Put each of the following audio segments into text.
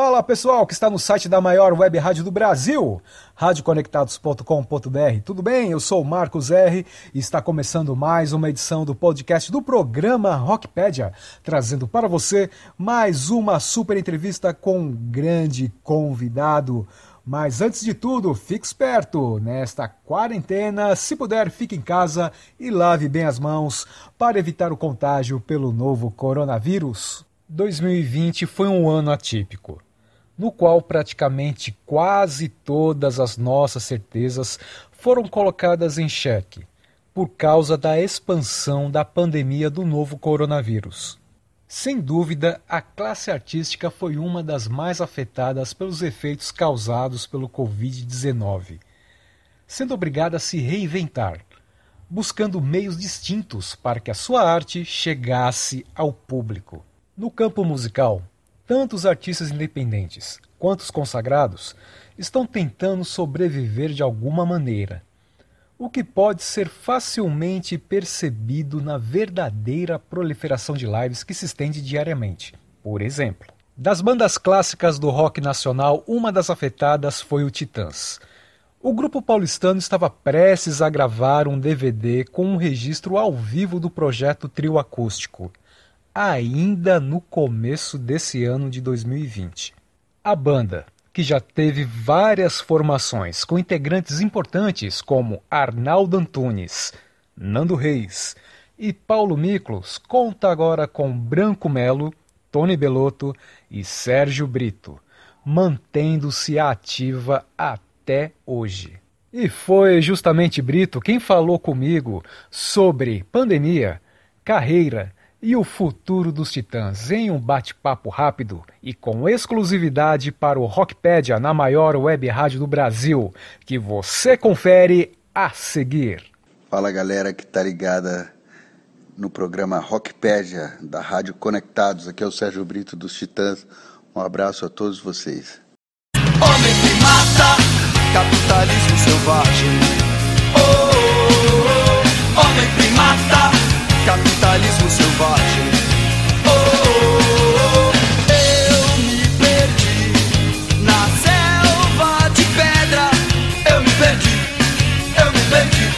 Fala pessoal que está no site da maior web rádio do Brasil, radioconectados.com.br. Tudo bem? Eu sou Marcos R e está começando mais uma edição do podcast do programa Rockpedia, trazendo para você mais uma super entrevista com um grande convidado. Mas antes de tudo, fique esperto. Nesta quarentena, se puder, fique em casa e lave bem as mãos para evitar o contágio pelo novo coronavírus. 2020 foi um ano atípico, no qual praticamente quase todas as nossas certezas foram colocadas em xeque por causa da expansão da pandemia do novo coronavírus. Sem dúvida, a classe artística foi uma das mais afetadas pelos efeitos causados pelo Covid-19, sendo obrigada a se reinventar, buscando meios distintos para que a sua arte chegasse ao público. No campo musical, tanto os artistas independentes quanto os consagrados estão tentando sobreviver de alguma maneira, o que pode ser facilmente percebido na verdadeira proliferação de lives que se estende diariamente. Por exemplo, das bandas clássicas do rock nacional, uma das afetadas foi o Titãs. O grupo paulistano estava prestes a gravar um DVD com um registro ao vivo do projeto Trio Acústico ainda no começo desse ano de 2020. A banda, que já teve várias formações com integrantes importantes como Arnaldo Antunes, Nando Reis e Paulo Miklos, conta agora com Branco Melo, Tony Belotto e Sérgio Brito, mantendo-se ativa até hoje. E foi justamente Brito quem falou comigo sobre pandemia, carreira e o futuro dos Titãs em um bate-papo rápido e com exclusividade para o Rockpedia na maior web rádio do Brasil, que você confere a seguir. Fala galera que tá ligada no programa Rockpedia da Rádio Conectados. Aqui é o Sérgio Brito dos Titãs. Um abraço a todos vocês. Homem que mata, capitalismo selvagem. Oh, oh, oh. Homem que mata capitalismo selvagem. Oh, oh, oh, eu me perdi na selva de pedra. Eu me perdi, eu me perdi.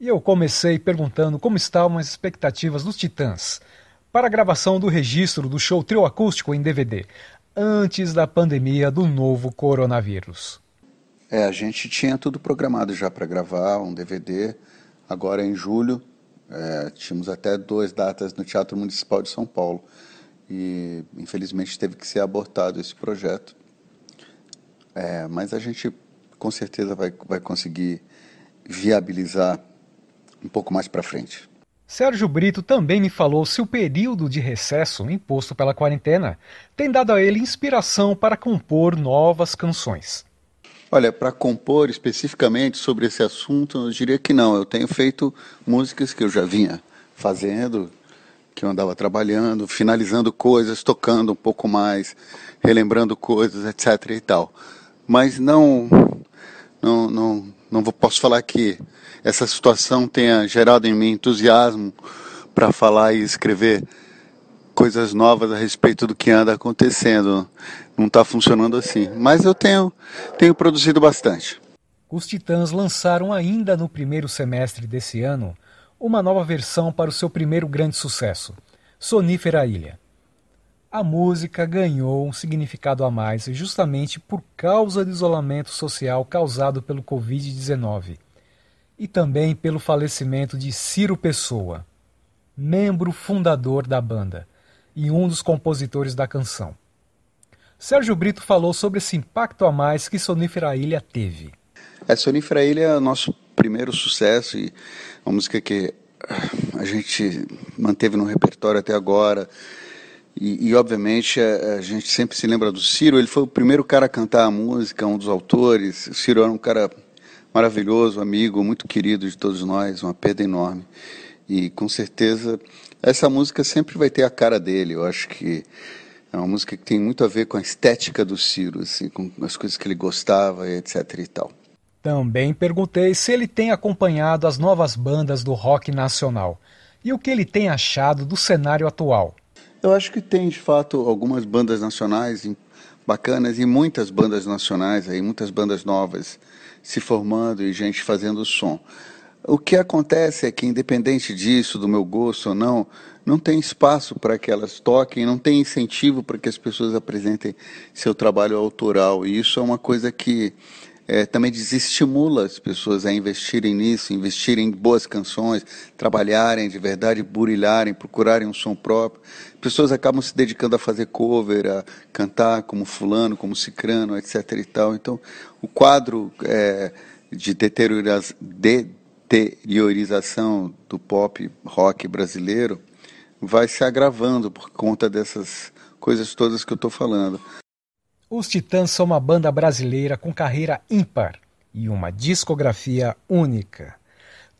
E eu comecei perguntando como estavam as expectativas dos Titãs para a gravação do registro do show trio acústico em DVD, antes da pandemia do novo coronavírus. É, a gente tinha tudo programado já para gravar um DVD, agora em julho. É, tínhamos até duas datas no Teatro Municipal de São Paulo. E infelizmente teve que ser abortado esse projeto. É, mas a gente com certeza vai, vai conseguir viabilizar um pouco mais para frente. Sérgio Brito também me falou se o período de recesso imposto pela quarentena tem dado a ele inspiração para compor novas canções. Olha, para compor especificamente sobre esse assunto, eu diria que não. Eu tenho feito músicas que eu já vinha fazendo, que eu andava trabalhando, finalizando coisas, tocando um pouco mais, relembrando coisas, etc. e tal. Mas não, não, não, não posso falar que essa situação tenha gerado em mim entusiasmo para falar e escrever coisas novas a respeito do que anda acontecendo. Não está funcionando assim. Mas eu tenho, tenho produzido bastante. Os Titãs lançaram ainda no primeiro semestre desse ano uma nova versão para o seu primeiro grande sucesso, Sonífera Ilha. A música ganhou um significado a mais justamente por causa do isolamento social causado pelo Covid-19 e também pelo falecimento de Ciro Pessoa, membro fundador da banda e um dos compositores da canção. Sérgio Brito falou sobre esse impacto a mais que Sonífera Ilha teve. É, Sonífera Ilha é o nosso primeiro sucesso e uma música que a gente manteve no repertório até agora. E, e, obviamente a, a, gente sempre se lembra do Ciro, ele foi o primeiro cara a cantar a música, um dos autores. O Ciro era um cara maravilhoso, amigo, muito querido de todos nós, uma perda enorme. E com certeza essa música sempre vai ter a cara dele. Eu acho que É uma música que tem muito a ver com a estética do Ciro, assim, com as coisas que ele gostava, etc e tal. Também perguntei se ele tem acompanhado as novas bandas do rock nacional e o que ele tem achado do cenário atual. Eu acho que tem, de fato, algumas bandas nacionais bacanas e muitas bandas nacionais aí, muitas bandas novas se formando e gente fazendo som. O que acontece é que, independente disso, do meu gosto ou não, não tem espaço para que elas toquem, não tem incentivo para que as pessoas apresentem seu trabalho autoral. E isso é uma coisa que é, também desestimula as pessoas a investirem nisso, investirem em boas canções, trabalharem de verdade, burilharem, procurarem um som próprio. Pessoas acabam se dedicando a fazer cover, a cantar como fulano, como cicrano, etc. e tal. Então, o quadro é, de deteriorização do pop rock brasileiro vai se agravando por conta dessas coisas todas que eu estou falando. Os Titãs são uma banda brasileira com carreira ímpar e uma discografia única,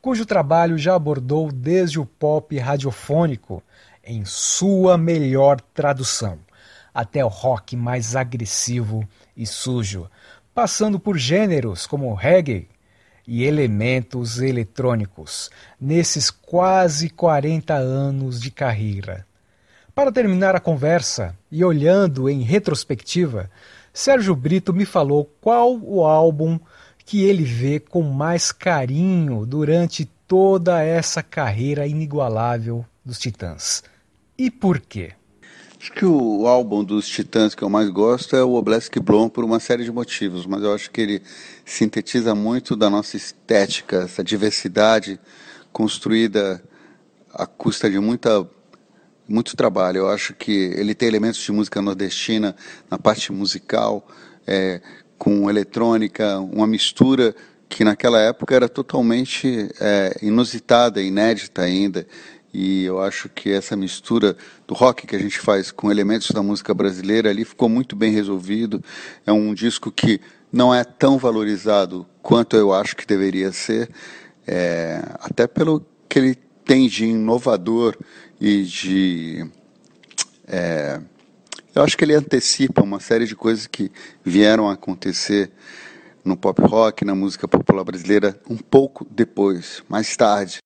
cujo trabalho já abordou desde o pop radiofônico em sua melhor tradução, até o rock mais agressivo e sujo, passando por gêneros como reggae, e elementos eletrônicos nesses quase 40 anos de carreira. Para terminar a conversa e olhando em retrospectiva, Sérgio Brito me falou qual o álbum que ele vê com mais carinho durante toda essa carreira inigualável dos Titãs. E por quê? Acho que o álbum dos Titãs que eu mais gosto é o Oblesky Blom por uma série de motivos, mas eu acho que ele sintetiza muito da nossa estética, essa diversidade construída à custa de muita muito trabalho. Eu acho que ele tem elementos de música nordestina na parte musical, é, com eletrônica, uma mistura que naquela época era totalmente é, inusitada, inédita ainda. E eu acho que essa mistura do rock que a gente faz com elementos da música brasileira ali ficou muito bem resolvido. É um disco que não é tão valorizado quanto eu acho que deveria ser, é, até pelo que ele tem de inovador e de. É, eu acho que ele antecipa uma série de coisas que vieram a acontecer no pop rock, na música popular brasileira, um pouco depois, mais tarde.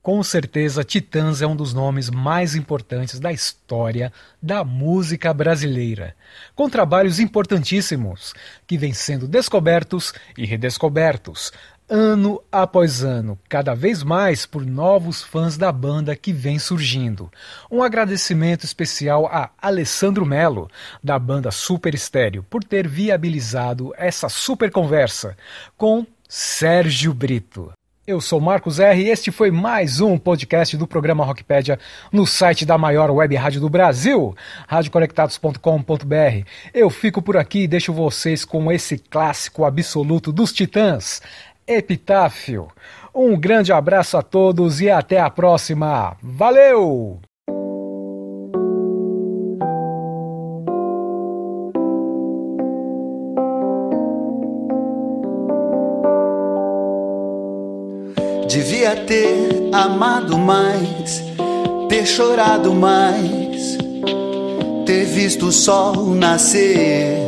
Com certeza, Titãs é um dos nomes mais importantes da história da música brasileira, com trabalhos importantíssimos que vêm sendo descobertos e redescobertos, ano após ano, cada vez mais por novos fãs da banda que vem surgindo. Um agradecimento especial a Alessandro Melo, da banda Super Estéreo, por ter viabilizado essa super conversa com Sérgio Brito. Eu sou Marcos R e este foi mais um podcast do programa Rockpedia no site da maior web rádio do Brasil, radioconectados.com.br. Eu fico por aqui e deixo vocês com esse clássico absoluto dos Titãs, Epitáfio. Um grande abraço a todos e até a próxima. Valeu! Devia ter amado mais, ter chorado mais, ter visto o sol nascer.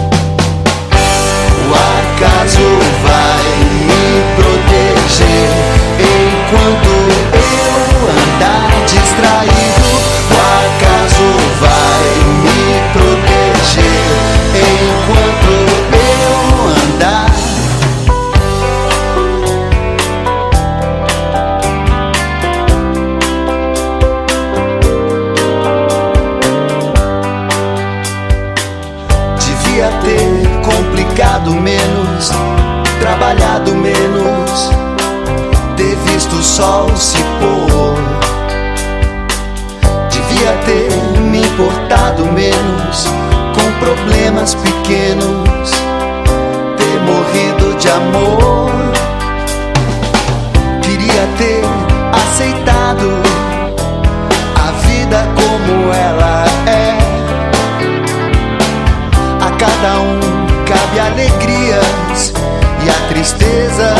Problemas pequenos, ter morrido de amor. Queria ter aceitado a vida como ela é. A cada um cabe alegrias e a tristeza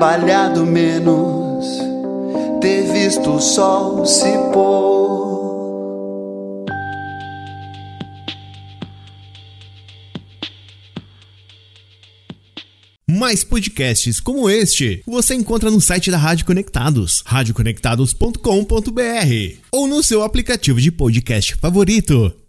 trabalhado menos, ter visto o sol se pôr. Mais podcasts como este você encontra no site da Rádio Conectados, radioconectados.com.br ou no seu aplicativo de podcast favorito.